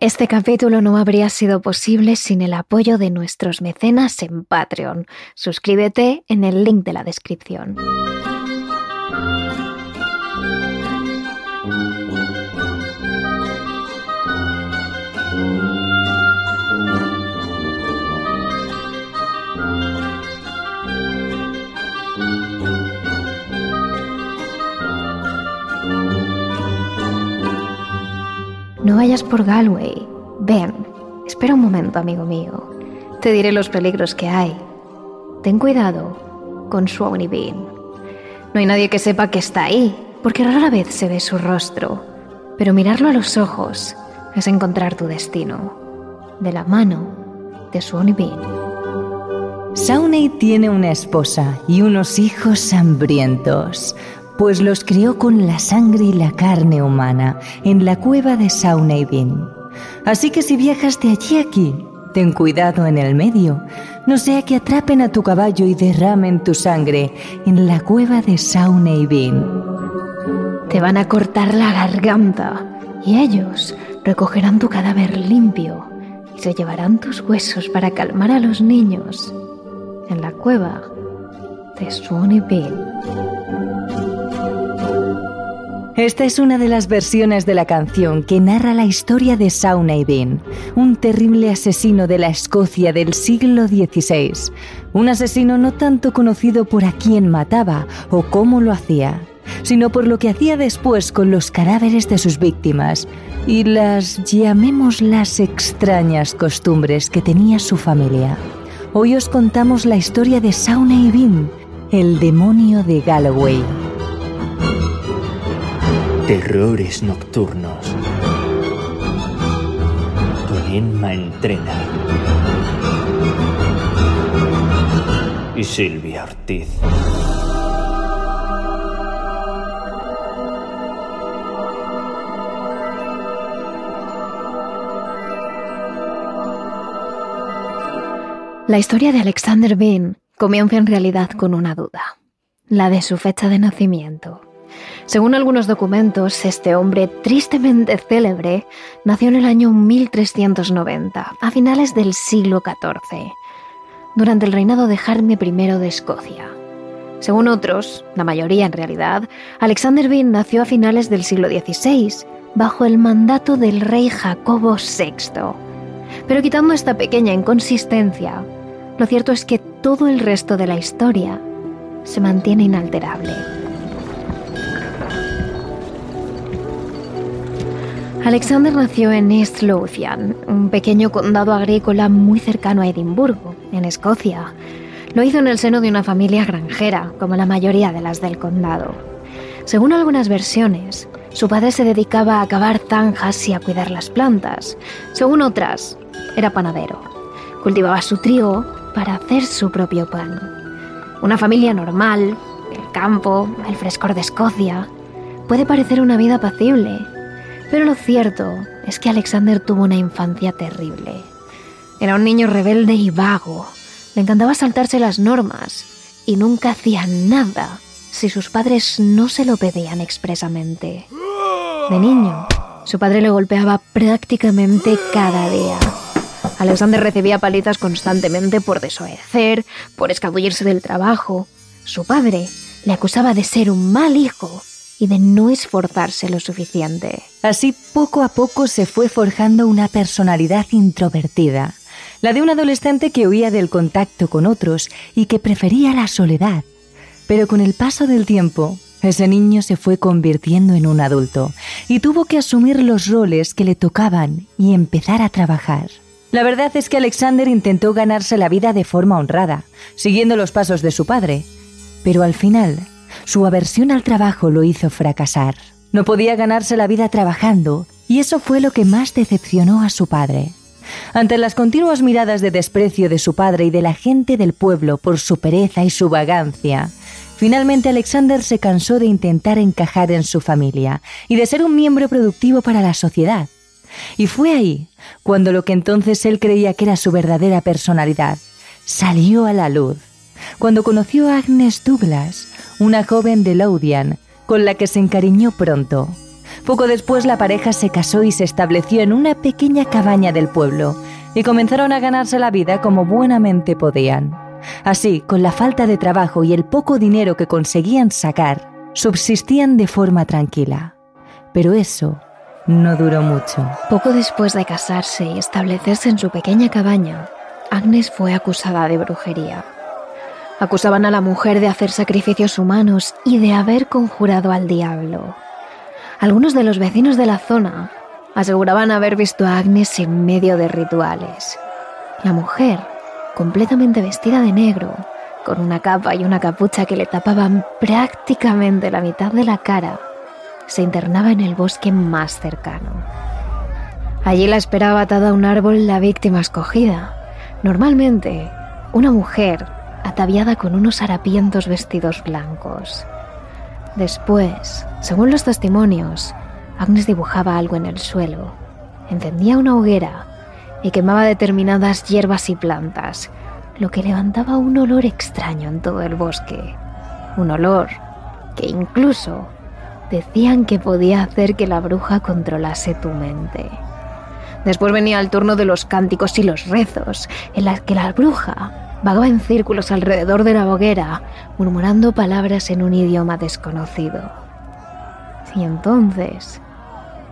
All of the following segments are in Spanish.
Este capítulo no habría sido posible sin el apoyo de nuestros mecenas en Patreon. Suscríbete en el link de la descripción. Vayas por Galway. Ven, espera un momento, amigo mío. Te diré los peligros que hay. Ten cuidado con Swanee Bean. No hay nadie que sepa que está ahí, porque rara vez se ve su rostro. Pero mirarlo a los ojos es encontrar tu destino. De la mano de Swanee Bean. Sawney tiene una esposa y unos hijos hambrientos pues los crió con la sangre y la carne humana en la cueva de Saunaibin. Así que si viajas de allí a aquí, ten cuidado en el medio, no sea que atrapen a tu caballo y derramen tu sangre en la cueva de Saunaibin. Te van a cortar la garganta y ellos recogerán tu cadáver limpio y se llevarán tus huesos para calmar a los niños en la cueva de Swanee esta es una de las versiones de la canción que narra la historia de Bean, un terrible asesino de la Escocia del siglo XVI. Un asesino no tanto conocido por a quién mataba o cómo lo hacía, sino por lo que hacía después con los cadáveres de sus víctimas y las, llamémoslas, extrañas costumbres que tenía su familia. Hoy os contamos la historia de Bean, el demonio de Galloway. Terrores nocturnos. Don Emma entrena. Y Silvia Ortiz. La historia de Alexander Bean comienza en realidad con una duda, la de su fecha de nacimiento. Según algunos documentos, este hombre tristemente célebre nació en el año 1390, a finales del siglo XIV, durante el reinado de Jaime I de Escocia. Según otros, la mayoría en realidad, Alexander Bean nació a finales del siglo XVI, bajo el mandato del rey Jacobo VI. Pero quitando esta pequeña inconsistencia, lo cierto es que todo el resto de la historia se mantiene inalterable. Alexander nació en East Lothian, un pequeño condado agrícola muy cercano a Edimburgo, en Escocia. Lo hizo en el seno de una familia granjera, como la mayoría de las del condado. Según algunas versiones, su padre se dedicaba a cavar zanjas y a cuidar las plantas. Según otras, era panadero. Cultivaba su trigo para hacer su propio pan. Una familia normal, el campo, el frescor de Escocia. Puede parecer una vida apacible, pero lo cierto es que Alexander tuvo una infancia terrible. Era un niño rebelde y vago. Le encantaba saltarse las normas y nunca hacía nada si sus padres no se lo pedían expresamente. De niño, su padre le golpeaba prácticamente cada día. Alexander recibía palizas constantemente por desobedecer, por escabullirse del trabajo. Su padre le acusaba de ser un mal hijo y de no esforzarse lo suficiente. Así poco a poco se fue forjando una personalidad introvertida, la de un adolescente que huía del contacto con otros y que prefería la soledad. Pero con el paso del tiempo, ese niño se fue convirtiendo en un adulto y tuvo que asumir los roles que le tocaban y empezar a trabajar. La verdad es que Alexander intentó ganarse la vida de forma honrada, siguiendo los pasos de su padre, pero al final su aversión al trabajo lo hizo fracasar. No podía ganarse la vida trabajando, y eso fue lo que más decepcionó a su padre. Ante las continuas miradas de desprecio de su padre y de la gente del pueblo por su pereza y su vagancia, finalmente Alexander se cansó de intentar encajar en su familia y de ser un miembro productivo para la sociedad. Y fue ahí cuando lo que entonces él creía que era su verdadera personalidad salió a la luz, cuando conoció a Agnes Douglas, una joven de Lothian, con la que se encariñó pronto. Poco después la pareja se casó y se estableció en una pequeña cabaña del pueblo y comenzaron a ganarse la vida como buenamente podían. Así, con la falta de trabajo y el poco dinero que conseguían sacar, subsistían de forma tranquila. Pero eso no duró mucho. Poco después de casarse y establecerse en su pequeña cabaña, Agnes fue acusada de brujería. Acusaban a la mujer de hacer sacrificios humanos y de haber conjurado al diablo. Algunos de los vecinos de la zona aseguraban haber visto a Agnes en medio de rituales. La mujer, completamente vestida de negro, con una capa y una capucha que le tapaban prácticamente la mitad de la cara, se internaba en el bosque más cercano. Allí la esperaba atada a un árbol la víctima escogida. Normalmente, una mujer ataviada con unos harapientos vestidos blancos. Después, según los testimonios, Agnes dibujaba algo en el suelo, encendía una hoguera y quemaba determinadas hierbas y plantas, lo que levantaba un olor extraño en todo el bosque. Un olor que incluso decían que podía hacer que la bruja controlase tu mente. Después venía el turno de los cánticos y los rezos, en las que la bruja vagaba en círculos alrededor de la hoguera, murmurando palabras en un idioma desconocido. Y entonces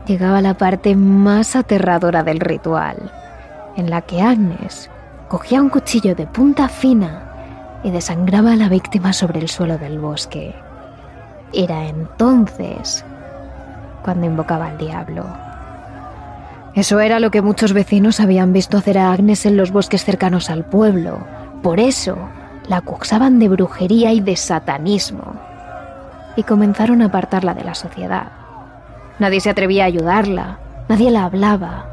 llegaba la parte más aterradora del ritual, en la que Agnes cogía un cuchillo de punta fina y desangraba a la víctima sobre el suelo del bosque. Era entonces cuando invocaba al diablo. Eso era lo que muchos vecinos habían visto hacer a Agnes en los bosques cercanos al pueblo. Por eso la acusaban de brujería y de satanismo. Y comenzaron a apartarla de la sociedad. Nadie se atrevía a ayudarla, nadie la hablaba.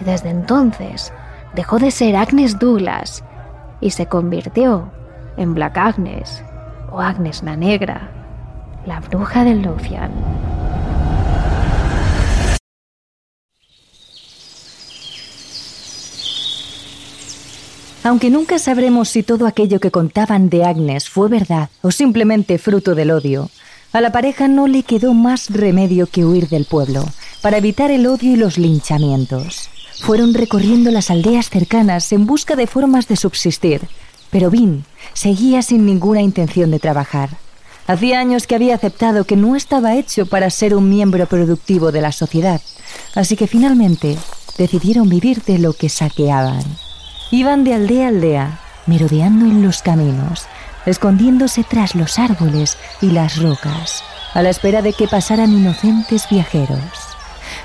Y desde entonces dejó de ser Agnes Douglas y se convirtió en Black Agnes o Agnes la Negra la bruja del Lothian. Aunque nunca sabremos si todo aquello que contaban de Agnes fue verdad o simplemente fruto del odio, a la pareja no le quedó más remedio que huir del pueblo, para evitar el odio y los linchamientos. Fueron recorriendo las aldeas cercanas en busca de formas de subsistir, pero Vin seguía sin ninguna intención de trabajar. Hacía años que había aceptado que no estaba hecho para ser un miembro productivo de la sociedad, así que finalmente decidieron vivir de lo que saqueaban. Iban de aldea a aldea, merodeando en los caminos, escondiéndose tras los árboles y las rocas, a la espera de que pasaran inocentes viajeros.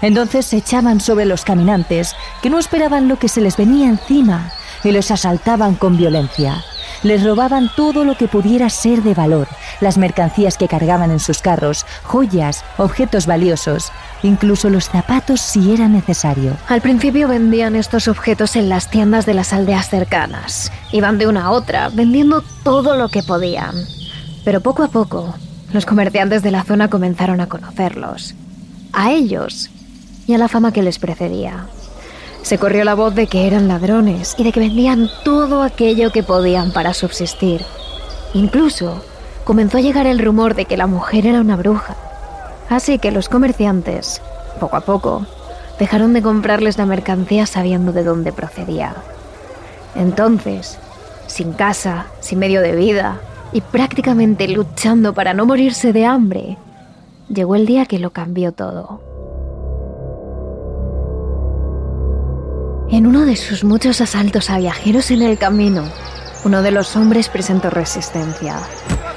Entonces se echaban sobre los caminantes, que no esperaban lo que se les venía encima, y los asaltaban con violencia, les robaban todo lo que pudiera ser de valor, las mercancías que cargaban en sus carros, joyas, objetos valiosos, incluso los zapatos si era necesario. Al principio vendían estos objetos en las tiendas de las aldeas cercanas. Iban de una a otra, vendiendo todo lo que podían. Pero poco a poco, los comerciantes de la zona comenzaron a conocerlos. A ellos y a la fama que les precedía. Se corrió la voz de que eran ladrones y de que vendían todo aquello que podían para subsistir. Incluso comenzó a llegar el rumor de que la mujer era una bruja. Así que los comerciantes, poco a poco, dejaron de comprarles la mercancía sabiendo de dónde procedía. Entonces, sin casa, sin medio de vida y prácticamente luchando para no morirse de hambre, llegó el día que lo cambió todo. En uno de sus muchos asaltos a viajeros en el camino, uno de los hombres presentó resistencia.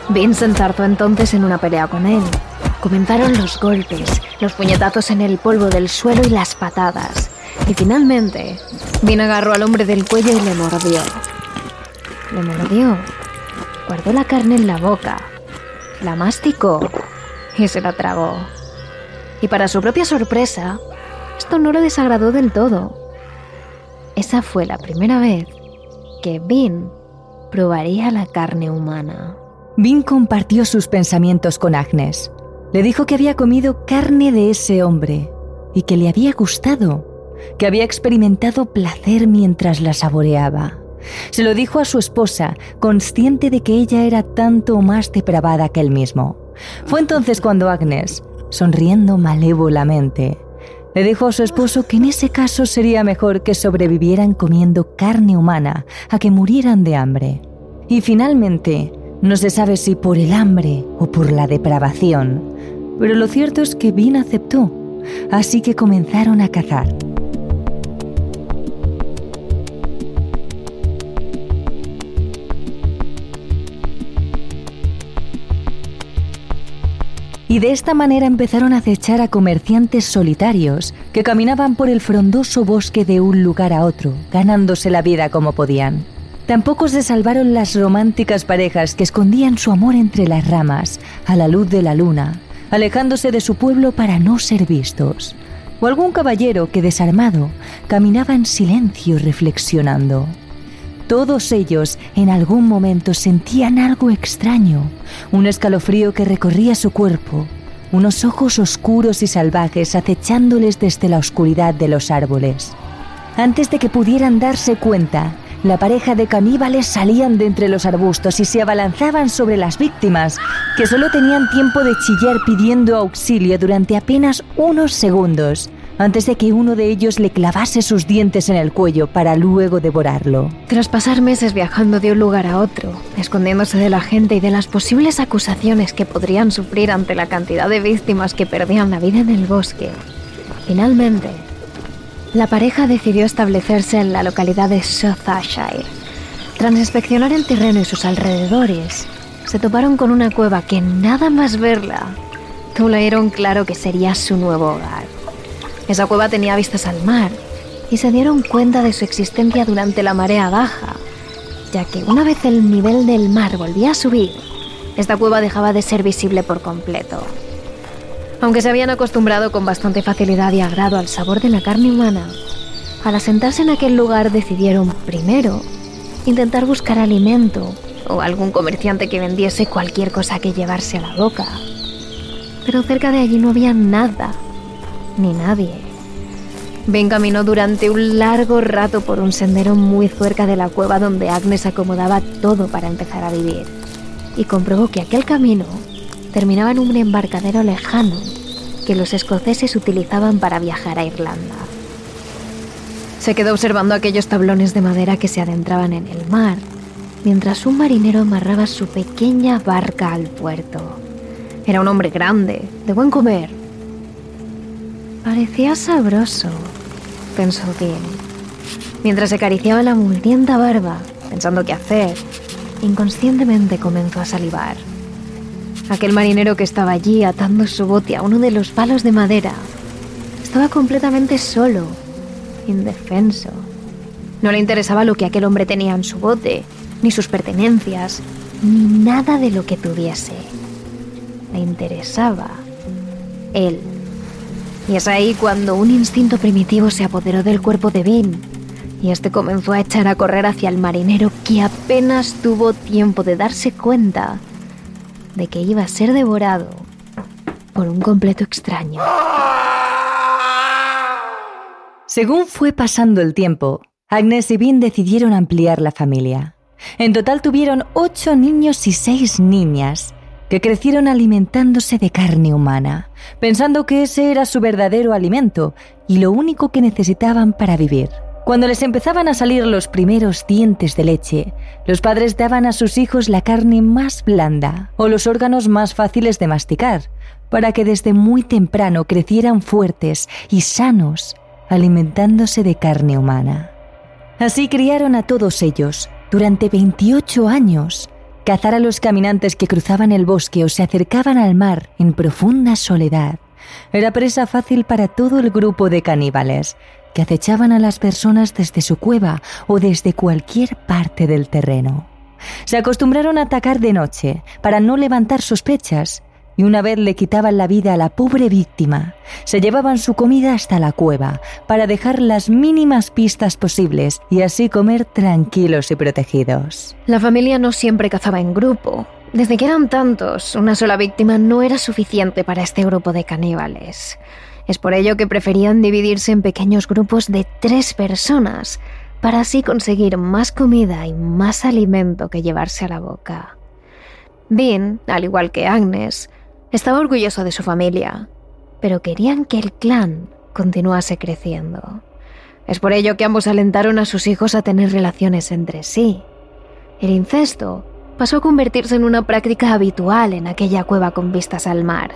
Vincent tardó entonces en una pelea con él. Comenzaron los golpes, los puñetazos en el polvo del suelo y las patadas. Y finalmente, Vin agarró al hombre del cuello y le mordió. Le mordió. Guardó la carne en la boca. La masticó y se la tragó. Y para su propia sorpresa, esto no lo desagradó del todo. Esa fue la primera vez que Vin probaría la carne humana. Vin compartió sus pensamientos con Agnes. Le dijo que había comido carne de ese hombre y que le había gustado, que había experimentado placer mientras la saboreaba. Se lo dijo a su esposa, consciente de que ella era tanto más depravada que él mismo. Fue entonces cuando Agnes sonriendo malévolamente. Le dijo a su esposo que en ese caso sería mejor que sobrevivieran comiendo carne humana a que murieran de hambre. Y finalmente, no se sabe si por el hambre o por la depravación, pero lo cierto es que Vin aceptó, así que comenzaron a cazar. Y de esta manera empezaron a acechar a comerciantes solitarios que caminaban por el frondoso bosque de un lugar a otro, ganándose la vida como podían. Tampoco se salvaron las románticas parejas que escondían su amor entre las ramas, a la luz de la luna, alejándose de su pueblo para no ser vistos, o algún caballero que desarmado caminaba en silencio reflexionando. Todos ellos en algún momento sentían algo extraño, un escalofrío que recorría su cuerpo, unos ojos oscuros y salvajes acechándoles desde la oscuridad de los árboles. Antes de que pudieran darse cuenta, la pareja de caníbales salían de entre los arbustos y se abalanzaban sobre las víctimas, que solo tenían tiempo de chillar pidiendo auxilio durante apenas unos segundos, antes de que uno de ellos le clavase sus dientes en el cuello para luego devorarlo. Tras pasar meses viajando de un lugar a otro, escondiéndose de la gente y de las posibles acusaciones que podrían sufrir ante la cantidad de víctimas que perdían la vida en el bosque, finalmente, la pareja decidió establecerse en la localidad de Southshire. Tras inspeccionar el terreno y sus alrededores, se toparon con una cueva que nada más verla, tuvieron claro que sería su nuevo hogar. Esa cueva tenía vistas al mar y se dieron cuenta de su existencia durante la marea baja, ya que una vez el nivel del mar volvía a subir, esta cueva dejaba de ser visible por completo. Aunque se habían acostumbrado con bastante facilidad y agrado al sabor de la carne humana, al asentarse en aquel lugar decidieron primero intentar buscar alimento o algún comerciante que vendiese cualquier cosa que llevarse a la boca. Pero cerca de allí no había nada ni nadie. Ben caminó durante un largo rato por un sendero muy cerca de la cueva donde Agnes acomodaba todo para empezar a vivir y comprobó que aquel camino terminaba en un embarcadero lejano que los escoceses utilizaban para viajar a Irlanda. Se quedó observando aquellos tablones de madera que se adentraban en el mar, mientras un marinero amarraba su pequeña barca al puerto. Era un hombre grande, de buen comer, Parecía sabroso, pensó bien. Mientras acariciaba la mugrienta barba, pensando qué hacer, inconscientemente comenzó a salivar. Aquel marinero que estaba allí atando su bote a uno de los palos de madera estaba completamente solo, indefenso. No le interesaba lo que aquel hombre tenía en su bote, ni sus pertenencias, ni nada de lo que tuviese. Le interesaba él. Y es ahí cuando un instinto primitivo se apoderó del cuerpo de Vin y este comenzó a echar a correr hacia el marinero que apenas tuvo tiempo de darse cuenta de que iba a ser devorado por un completo extraño. Según fue pasando el tiempo, Agnes y Vin decidieron ampliar la familia. En total tuvieron ocho niños y seis niñas, que crecieron alimentándose de carne humana, pensando que ese era su verdadero alimento y lo único que necesitaban para vivir. Cuando les empezaban a salir los primeros dientes de leche, los padres daban a sus hijos la carne más blanda o los órganos más fáciles de masticar, para que desde muy temprano crecieran fuertes y sanos, alimentándose de carne humana. Así criaron a todos ellos durante 28 años, cazar a los caminantes que cruzaban el bosque o se acercaban al mar en profunda soledad. Era presa fácil para todo el grupo de caníbales, que acechaban a las personas desde su cueva o desde cualquier parte del terreno. Se acostumbraron a atacar de noche para no levantar sospechas y una vez le quitaban la vida a la pobre víctima, se llevaban su comida hasta la cueva para dejar las mínimas pistas posibles y así comer tranquilos y protegidos. La familia no siempre cazaba en grupo. Desde que eran tantos, una sola víctima no era suficiente para este grupo de caníbales. Es por ello que preferían dividirse en pequeños grupos de tres personas, para así conseguir más comida y más alimento que llevarse a la boca. Bean, al igual que Agnes, estaba orgulloso de su familia pero querían que el clan continuase creciendo. Es por ello que ambos alentaron a sus hijos a tener relaciones entre sí. El incesto pasó a convertirse en una práctica habitual en aquella cueva con vistas al mar.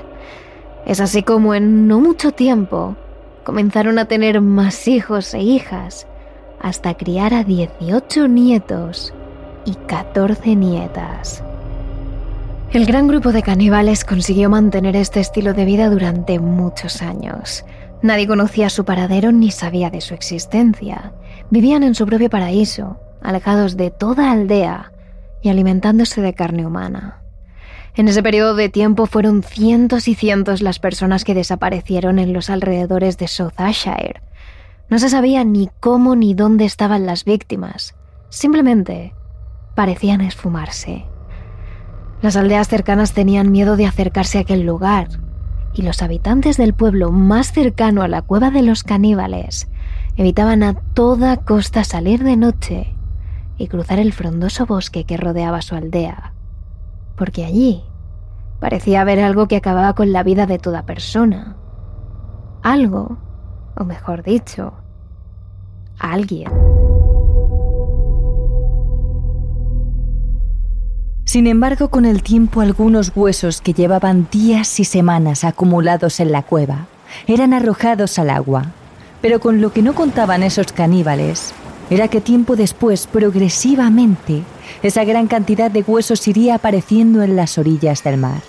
Es así como en no mucho tiempo comenzaron a tener más hijos e hijas, hasta criar a 18 nietos y 14 nietas. El gran grupo de caníbales consiguió mantener este estilo de vida durante muchos años. Nadie conocía su paradero ni sabía de su existencia. Vivían en su propio paraíso, alejados de toda aldea y alimentándose de carne humana. En ese periodo de tiempo fueron cientos y cientos las personas que desaparecieron en los alrededores de South Ashire. No se sabía ni cómo ni dónde estaban las víctimas. Simplemente parecían esfumarse. Las aldeas cercanas tenían miedo de acercarse a aquel lugar, y los habitantes del pueblo más cercano a la cueva de los caníbales evitaban a toda costa salir de noche y cruzar el frondoso bosque que rodeaba su aldea, porque allí parecía haber algo que acababa con la vida de toda persona. Algo, o mejor dicho, alguien. Sin embargo, con el tiempo algunos huesos que llevaban días y semanas acumulados en la cueva eran arrojados al agua. Pero con lo que no contaban esos caníbales era que tiempo después, progresivamente, esa gran cantidad de huesos iría apareciendo en las orillas del mar.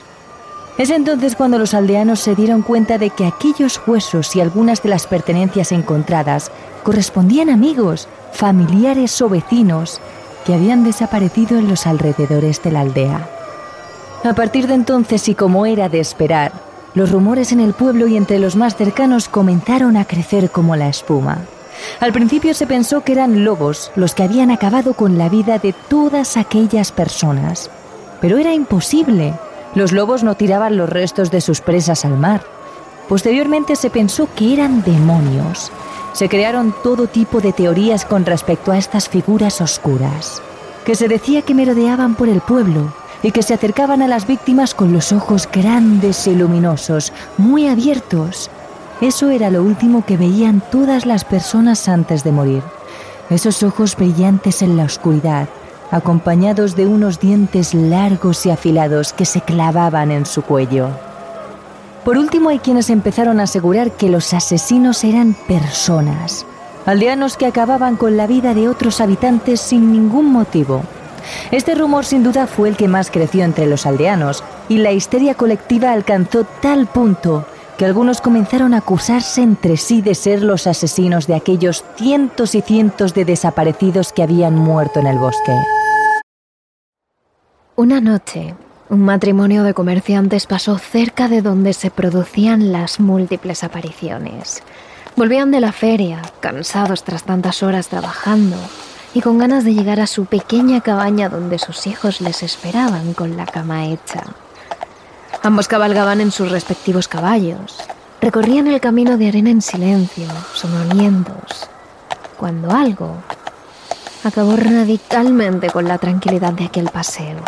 Es entonces cuando los aldeanos se dieron cuenta de que aquellos huesos y algunas de las pertenencias encontradas correspondían a amigos, familiares o vecinos que habían desaparecido en los alrededores de la aldea. A partir de entonces, y como era de esperar, los rumores en el pueblo y entre los más cercanos comenzaron a crecer como la espuma. Al principio se pensó que eran lobos los que habían acabado con la vida de todas aquellas personas. Pero era imposible. Los lobos no tiraban los restos de sus presas al mar. Posteriormente se pensó que eran demonios, se crearon todo tipo de teorías con respecto a estas figuras oscuras, que se decía que merodeaban por el pueblo y que se acercaban a las víctimas con los ojos grandes y luminosos, muy abiertos. Eso era lo último que veían todas las personas antes de morir. Esos ojos brillantes en la oscuridad, acompañados de unos dientes largos y afilados que se clavaban en su cuello. Por último, hay quienes empezaron a asegurar que los asesinos eran personas, aldeanos que acababan con la vida de otros habitantes sin ningún motivo. Este rumor sin duda fue el que más creció entre los aldeanos y la histeria colectiva alcanzó tal punto que algunos comenzaron a acusarse entre sí de ser los asesinos de aquellos cientos y cientos de desaparecidos que habían muerto en el bosque. Una noche, un matrimonio de comerciantes pasó cerca de donde se producían las múltiples apariciones. Volvían de la feria, cansados tras tantas horas trabajando, y con ganas de llegar a su pequeña cabaña donde sus hijos les esperaban con la cama hecha. Ambos cabalgaban en sus respectivos caballos, recorrían el camino de arena en silencio, soñolientos, cuando algo acabó radicalmente con la tranquilidad de aquel paseo.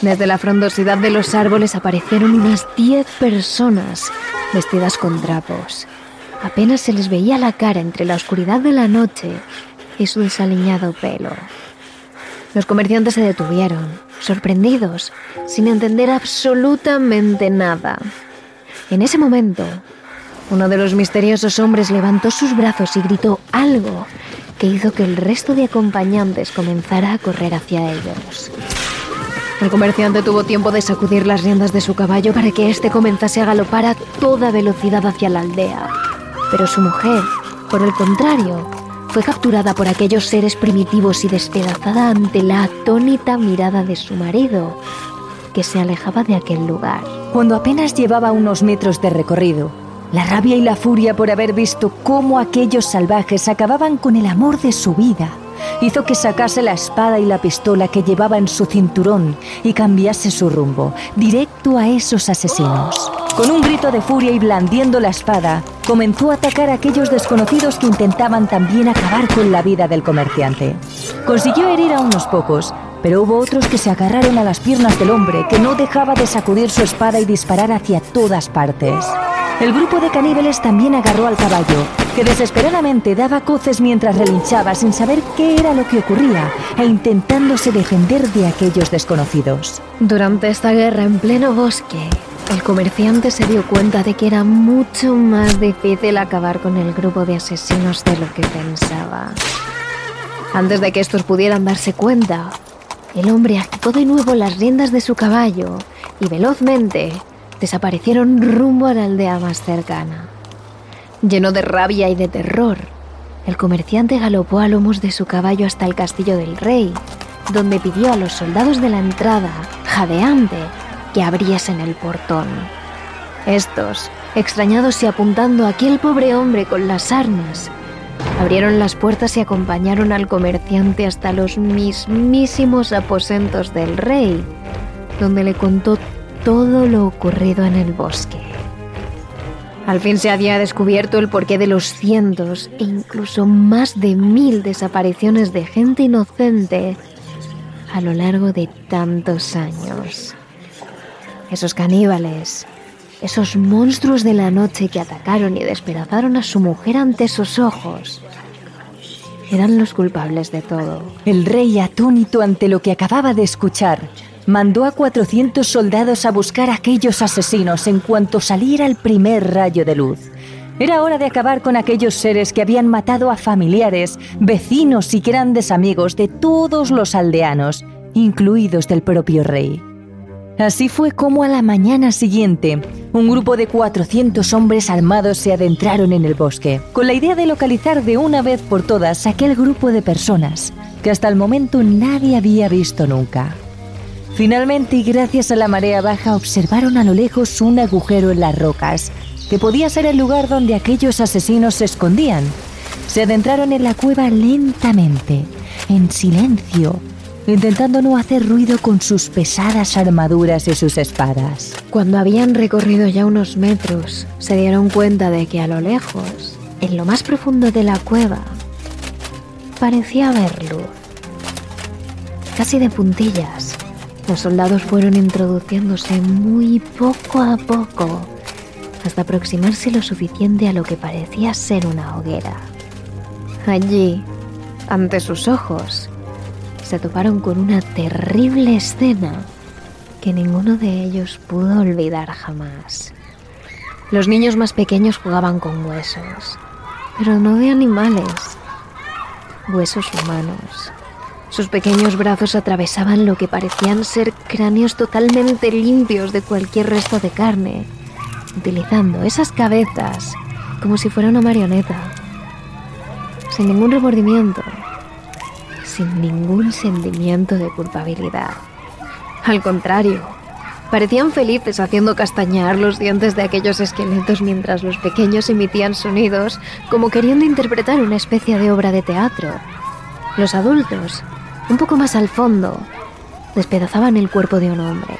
Desde la frondosidad de los árboles aparecieron unas diez personas vestidas con trapos. Apenas se les veía la cara entre la oscuridad de la noche y su desaliñado pelo. Los comerciantes se detuvieron, sorprendidos, sin entender absolutamente nada. En ese momento, uno de los misteriosos hombres levantó sus brazos y gritó algo que hizo que el resto de acompañantes comenzara a correr hacia ellos. El comerciante tuvo tiempo de sacudir las riendas de su caballo para que éste comenzase a galopar a toda velocidad hacia la aldea. Pero su mujer, por el contrario, fue capturada por aquellos seres primitivos y despedazada ante la atónita mirada de su marido, que se alejaba de aquel lugar. Cuando apenas llevaba unos metros de recorrido, la rabia y la furia por haber visto cómo aquellos salvajes acababan con el amor de su vida hizo que sacase la espada y la pistola que llevaba en su cinturón y cambiase su rumbo, directo a esos asesinos. Con un grito de furia y blandiendo la espada, comenzó a atacar a aquellos desconocidos que intentaban también acabar con la vida del comerciante. Consiguió herir a unos pocos, pero hubo otros que se agarraron a las piernas del hombre, que no dejaba de sacudir su espada y disparar hacia todas partes. El grupo de caníbales también agarró al caballo, que desesperadamente daba coces mientras relinchaba sin saber qué era lo que ocurría e intentándose defender de aquellos desconocidos. Durante esta guerra en pleno bosque, el comerciante se dio cuenta de que era mucho más difícil acabar con el grupo de asesinos de lo que pensaba. Antes de que estos pudieran darse cuenta, el hombre activó de nuevo las riendas de su caballo y velozmente desaparecieron rumbo a la aldea más cercana. Lleno de rabia y de terror, el comerciante galopó a lomos de su caballo hasta el castillo del rey, donde pidió a los soldados de la entrada, jadeante, que abriesen el portón. Estos, extrañados y apuntando a aquel pobre hombre con las armas, abrieron las puertas y acompañaron al comerciante hasta los mismísimos aposentos del rey, donde le contó todo lo ocurrido en el bosque. Al fin se había descubierto el porqué de los cientos e incluso más de mil desapariciones de gente inocente a lo largo de tantos años. Esos caníbales, esos monstruos de la noche que atacaron y despedazaron a su mujer ante sus ojos, eran los culpables de todo. El rey, atónito ante lo que acababa de escuchar, mandó a 400 soldados a buscar a aquellos asesinos en cuanto saliera el primer rayo de luz. Era hora de acabar con aquellos seres que habían matado a familiares, vecinos y grandes amigos de todos los aldeanos, incluidos del propio rey. Así fue como a la mañana siguiente, un grupo de 400 hombres armados se adentraron en el bosque, con la idea de localizar de una vez por todas aquel grupo de personas que hasta el momento nadie había visto nunca. Finalmente, y gracias a la marea baja, observaron a lo lejos un agujero en las rocas, que podía ser el lugar donde aquellos asesinos se escondían. Se adentraron en la cueva lentamente, en silencio, intentando no hacer ruido con sus pesadas armaduras y sus espadas. Cuando habían recorrido ya unos metros, se dieron cuenta de que a lo lejos, en lo más profundo de la cueva, parecía haber luz. Casi de puntillas, los soldados fueron introduciéndose muy poco a poco hasta aproximarse lo suficiente a lo que parecía ser una hoguera. Allí, ante sus ojos, se toparon con una terrible escena que ninguno de ellos pudo olvidar jamás. Los niños más pequeños jugaban con huesos, pero no de animales, huesos humanos. Sus pequeños brazos atravesaban lo que parecían ser cráneos totalmente limpios de cualquier resto de carne, utilizando esas cabezas como si fuera una marioneta, sin ningún remordimiento, sin ningún sentimiento de culpabilidad. Al contrario, parecían felices haciendo castañar los dientes de aquellos esqueletos mientras los pequeños emitían sonidos como queriendo interpretar una especie de obra de teatro. Los adultos, un poco más al fondo, despedazaban el cuerpo de un hombre.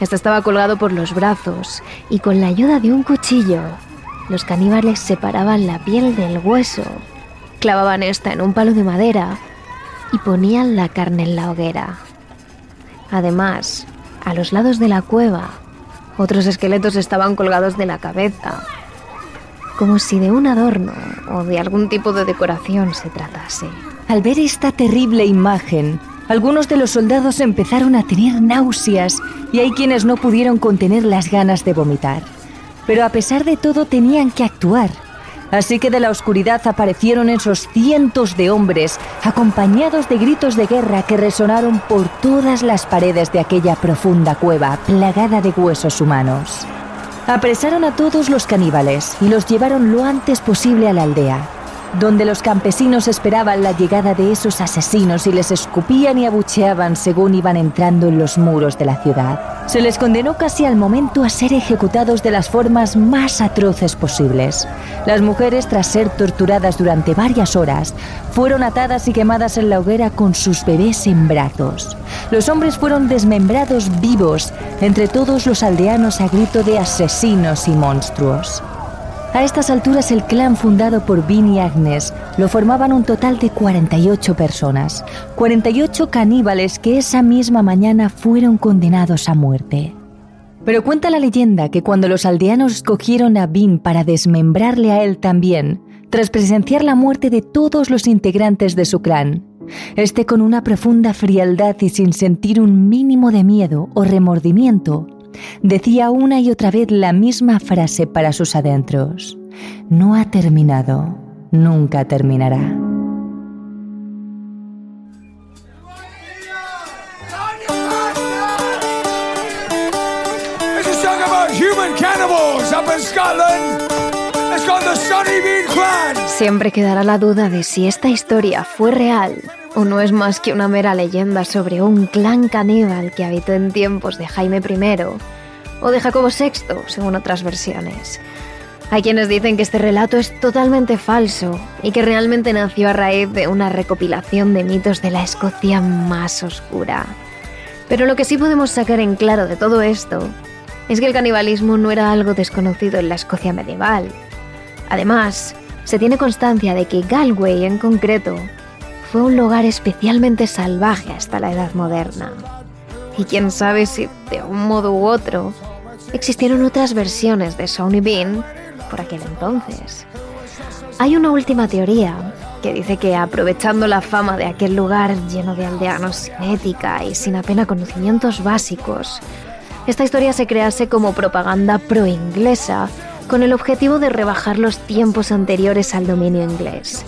Este estaba colgado por los brazos y con la ayuda de un cuchillo, los caníbales separaban la piel del hueso, clavaban esta en un palo de madera y ponían la carne en la hoguera. Además, a los lados de la cueva, otros esqueletos estaban colgados de la cabeza, como si de un adorno o de algún tipo de decoración se tratase. Al ver esta terrible imagen, algunos de los soldados empezaron a tener náuseas y hay quienes no pudieron contener las ganas de vomitar. Pero a pesar de todo tenían que actuar Así que de la oscuridad aparecieron esos cientos de hombres, acompañados de gritos de guerra que resonaron por todas las paredes de aquella profunda cueva plagada de huesos humanos. Apresaron a todos los caníbales y los llevaron lo antes posible a la aldea donde los campesinos esperaban la llegada de esos asesinos y les escupían y abucheaban según iban entrando en los muros de la ciudad. Se les condenó casi al momento a ser ejecutados de las formas más atroces posibles. Las mujeres, tras ser torturadas durante varias horas, fueron atadas y quemadas en la hoguera con sus bebés en brazos. Los hombres fueron desmembrados vivos entre todos los aldeanos a grito de asesinos y monstruos. A estas alturas el clan fundado por Vin y Agnes lo formaban un total de 48 personas, 48 caníbales que esa misma mañana fueron condenados a muerte. Pero cuenta la leyenda que cuando los aldeanos cogieron a Bin para desmembrarle a él también, tras presenciar la muerte de todos los integrantes de su clan, este con una profunda frialdad y sin sentir un mínimo de miedo o remordimiento, decía una y otra vez la misma frase para sus adentros. No ha terminado, nunca terminará. Siempre quedará la duda de si esta historia fue real o no es más que una mera leyenda sobre un clan caníbal que habitó en tiempos de Jaime I o de Jacobo VI, según otras versiones. Hay quienes dicen que este relato es totalmente falso y que realmente nació a raíz de una recopilación de mitos de la Escocia más oscura. Pero lo que sí podemos sacar en claro de todo esto es que el canibalismo no era algo desconocido en la Escocia medieval. Además, se tiene constancia de que Galway en concreto fue un lugar especialmente salvaje hasta la Edad Moderna. Y quién sabe si de un modo u otro existieron otras versiones de Sony Bean por aquel entonces. Hay una última teoría que dice que aprovechando la fama de aquel lugar lleno de aldeanos sin ética y sin apenas conocimientos básicos, esta historia se crease como propaganda pro-inglesa con el objetivo de rebajar los tiempos anteriores al dominio inglés.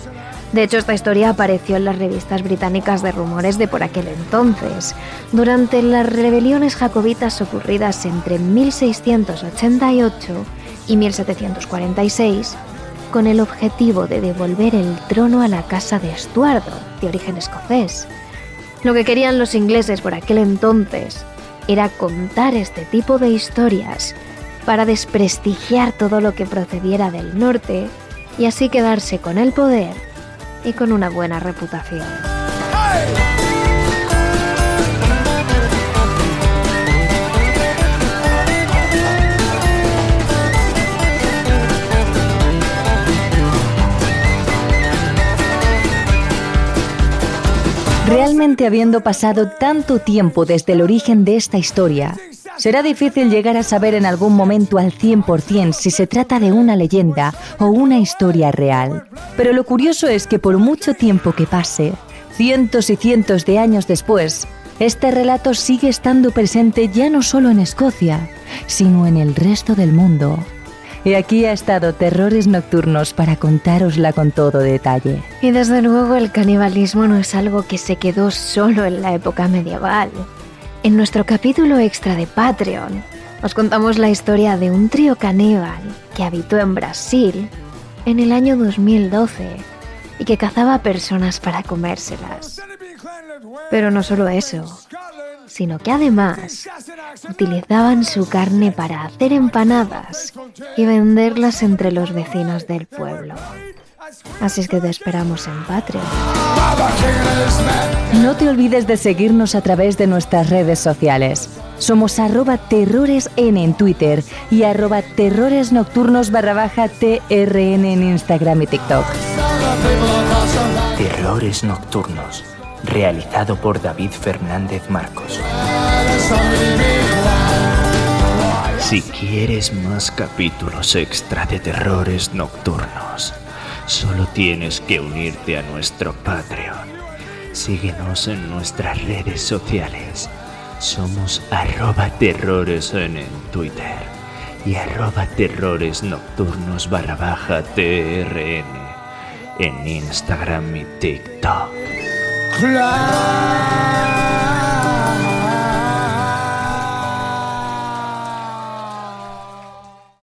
De hecho, esta historia apareció en las revistas británicas de rumores de por aquel entonces, durante las rebeliones jacobitas ocurridas entre 1688 y 1746, con el objetivo de devolver el trono a la casa de Estuardo, de origen escocés. Lo que querían los ingleses por aquel entonces era contar este tipo de historias para desprestigiar todo lo que procediera del norte y así quedarse con el poder y con una buena reputación. Realmente habiendo pasado tanto tiempo desde el origen de esta historia, será difícil llegar a saber en algún momento al 100% si se trata de una leyenda o una historia real. Pero lo curioso es que por mucho tiempo que pase, cientos y cientos de años después, este relato sigue estando presente ya no solo en Escocia, sino en el resto del mundo. Y aquí ha estado Terrores Nocturnos para contárosla con todo detalle. Y desde luego el canibalismo no es algo que se quedó solo en la época medieval. En nuestro capítulo extra de Patreon os contamos la historia de un trío caníbal que habitó en Brasil en el año 2012 y que cazaba personas para comérselas. Pero no solo eso, sino que además utilizaban su carne para hacer empanadas y venderlas entre los vecinos del pueblo. Así es que te esperamos en Patreon. No te olvides de seguirnos a través de nuestras redes sociales. Somos arroba terroresn en Twitter y arroba terroresnocturnos barra baja TRN en Instagram y TikTok. Terrores Nocturnos realizado por David Fernández Marcos. Si quieres más capítulos extra de terrores nocturnos, solo tienes que unirte a nuestro Patreon. Síguenos en nuestras redes sociales. Somos arroba terrores en, Twitter y arroba terrores nocturnos barra baja TRN en Instagram y TikTok. fly.